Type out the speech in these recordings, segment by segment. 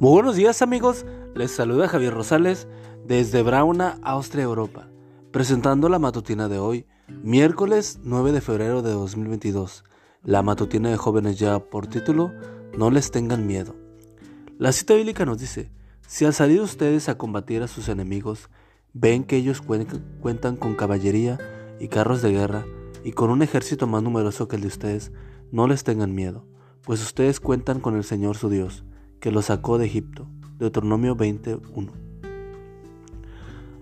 Muy buenos días amigos, les saluda Javier Rosales desde Brauna, Austria, Europa, presentando la matutina de hoy, miércoles 9 de febrero de 2022. La matutina de jóvenes ya por título, No les tengan miedo. La cita bíblica nos dice, si al salir ustedes a combatir a sus enemigos, ven que ellos cuentan con caballería y carros de guerra y con un ejército más numeroso que el de ustedes, no les tengan miedo, pues ustedes cuentan con el Señor su Dios que lo sacó de Egipto. Deuteronomio 21.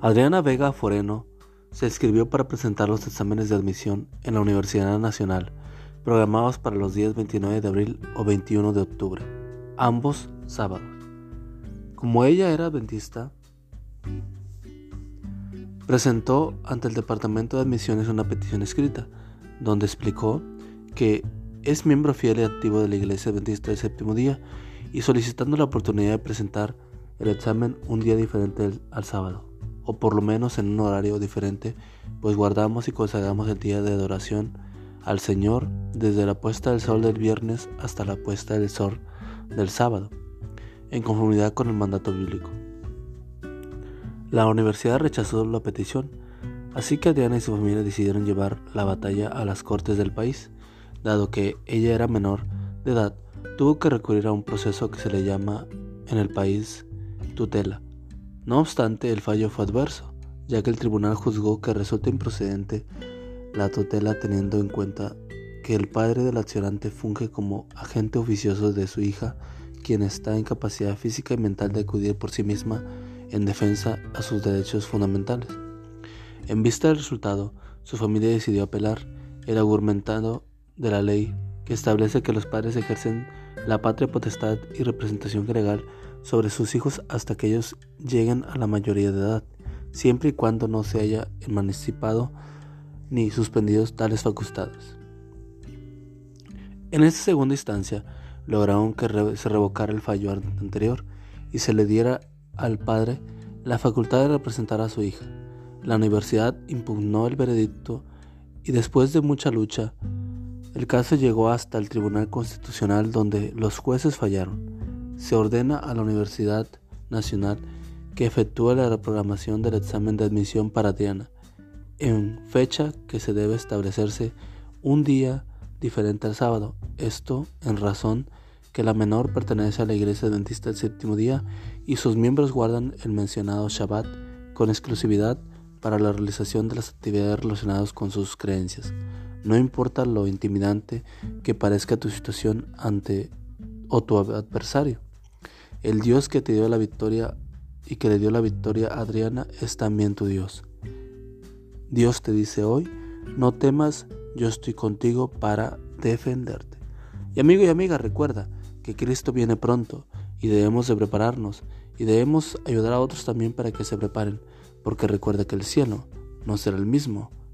Adriana Vega Foreno se inscribió para presentar los exámenes de admisión en la Universidad Nacional, programados para los días 29 de abril o 21 de octubre, ambos sábados. Como ella era adventista, presentó ante el Departamento de Admisiones una petición escrita, donde explicó que es miembro fiel y activo de la Iglesia Adventista del Séptimo Día y solicitando la oportunidad de presentar el examen un día diferente al sábado, o por lo menos en un horario diferente, pues guardamos y consagramos el día de adoración al Señor desde la puesta del sol del viernes hasta la puesta del sol del sábado, en conformidad con el mandato bíblico. La universidad rechazó la petición, así que Diana y su familia decidieron llevar la batalla a las cortes del país, dado que ella era menor de edad tuvo que recurrir a un proceso que se le llama en el país tutela. No obstante, el fallo fue adverso, ya que el tribunal juzgó que resulta improcedente la tutela teniendo en cuenta que el padre del accionante funge como agente oficioso de su hija, quien está en capacidad física y mental de acudir por sí misma en defensa a sus derechos fundamentales. En vista del resultado, su familia decidió apelar el argumentado de la ley que establece que los padres ejercen la patria potestad y representación legal sobre sus hijos hasta que ellos lleguen a la mayoría de edad, siempre y cuando no se haya emancipado ni suspendido tales facultades. En esta segunda instancia, lograron que se revocara el fallo anterior y se le diera al padre la facultad de representar a su hija. La universidad impugnó el veredicto y después de mucha lucha, el caso llegó hasta el Tribunal Constitucional donde los jueces fallaron. Se ordena a la Universidad Nacional que efectúe la reprogramación del examen de admisión para Diana en fecha que se debe establecerse un día diferente al sábado. Esto en razón que la menor pertenece a la Iglesia Adventista del Séptimo Día y sus miembros guardan el mencionado Shabbat con exclusividad para la realización de las actividades relacionadas con sus creencias. No importa lo intimidante que parezca tu situación ante o tu adversario. El Dios que te dio la victoria y que le dio la victoria a Adriana es también tu Dios. Dios te dice hoy, no temas, yo estoy contigo para defenderte. Y amigo y amiga, recuerda que Cristo viene pronto y debemos de prepararnos y debemos ayudar a otros también para que se preparen, porque recuerda que el cielo no será el mismo